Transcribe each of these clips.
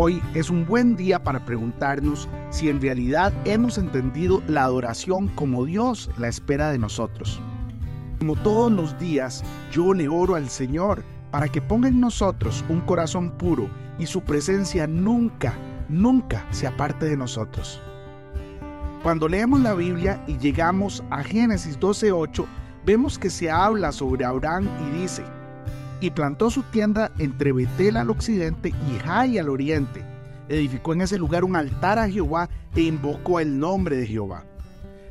Hoy es un buen día para preguntarnos si en realidad hemos entendido la adoración como Dios la espera de nosotros. Como todos los días, yo le oro al Señor para que ponga en nosotros un corazón puro y su presencia nunca, nunca se aparte de nosotros. Cuando leemos la Biblia y llegamos a Génesis 12:8, vemos que se habla sobre Abraham y dice, y plantó su tienda entre Betel al occidente y Jai al oriente. Edificó en ese lugar un altar a Jehová e invocó el nombre de Jehová.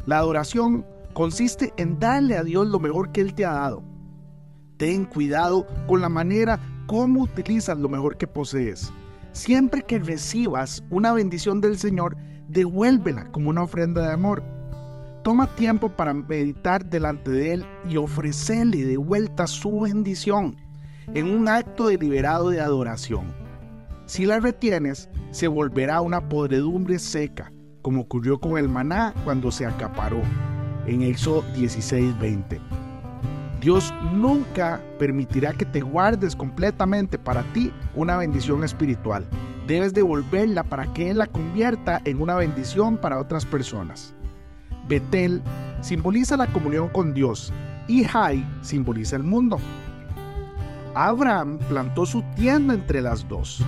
La adoración consiste en darle a Dios lo mejor que Él te ha dado. Ten cuidado con la manera como utilizas lo mejor que posees. Siempre que recibas una bendición del Señor, devuélvela como una ofrenda de amor. Toma tiempo para meditar delante de Él y ofrecerle de vuelta su bendición en un acto deliberado de adoración. Si la retienes, se volverá una podredumbre seca, como ocurrió con el maná cuando se acaparó, en Éxodo 16:20. Dios nunca permitirá que te guardes completamente para ti una bendición espiritual. Debes devolverla para que Él la convierta en una bendición para otras personas. Betel simboliza la comunión con Dios y Jai simboliza el mundo. Abraham plantó su tienda entre las dos.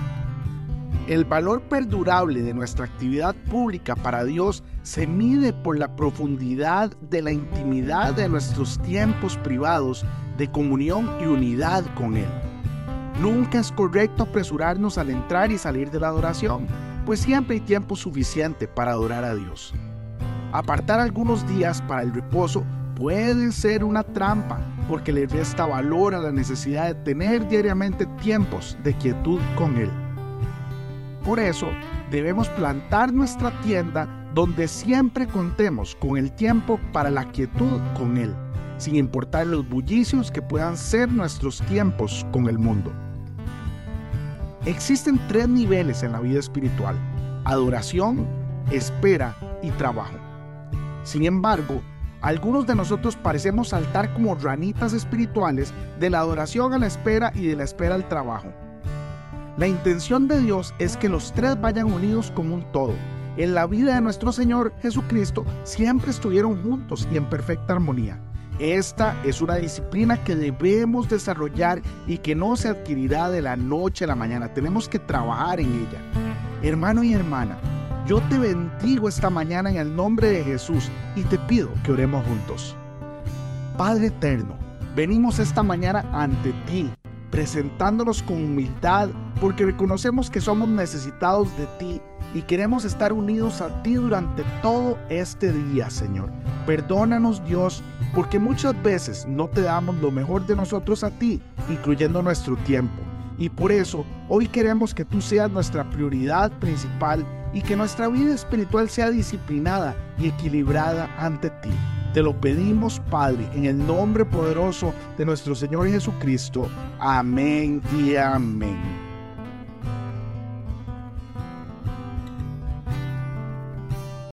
El valor perdurable de nuestra actividad pública para Dios se mide por la profundidad de la intimidad de nuestros tiempos privados de comunión y unidad con Él. Nunca es correcto apresurarnos al entrar y salir de la adoración, pues siempre hay tiempo suficiente para adorar a Dios. Apartar algunos días para el reposo puede ser una trampa porque le resta valor a la necesidad de tener diariamente tiempos de quietud con Él. Por eso, debemos plantar nuestra tienda donde siempre contemos con el tiempo para la quietud con Él, sin importar los bullicios que puedan ser nuestros tiempos con el mundo. Existen tres niveles en la vida espiritual, adoración, espera y trabajo. Sin embargo, algunos de nosotros parecemos saltar como ranitas espirituales de la adoración a la espera y de la espera al trabajo. La intención de Dios es que los tres vayan unidos como un todo. En la vida de nuestro Señor Jesucristo siempre estuvieron juntos y en perfecta armonía. Esta es una disciplina que debemos desarrollar y que no se adquirirá de la noche a la mañana. Tenemos que trabajar en ella. Hermano y hermana, yo te bendigo esta mañana en el nombre de Jesús y te pido que oremos juntos. Padre eterno, venimos esta mañana ante ti, presentándonos con humildad porque reconocemos que somos necesitados de ti y queremos estar unidos a ti durante todo este día, Señor. Perdónanos, Dios, porque muchas veces no te damos lo mejor de nosotros a ti, incluyendo nuestro tiempo. Y por eso hoy queremos que tú seas nuestra prioridad principal y que nuestra vida espiritual sea disciplinada y equilibrada ante ti. Te lo pedimos, Padre, en el nombre poderoso de nuestro Señor Jesucristo. Amén y amén.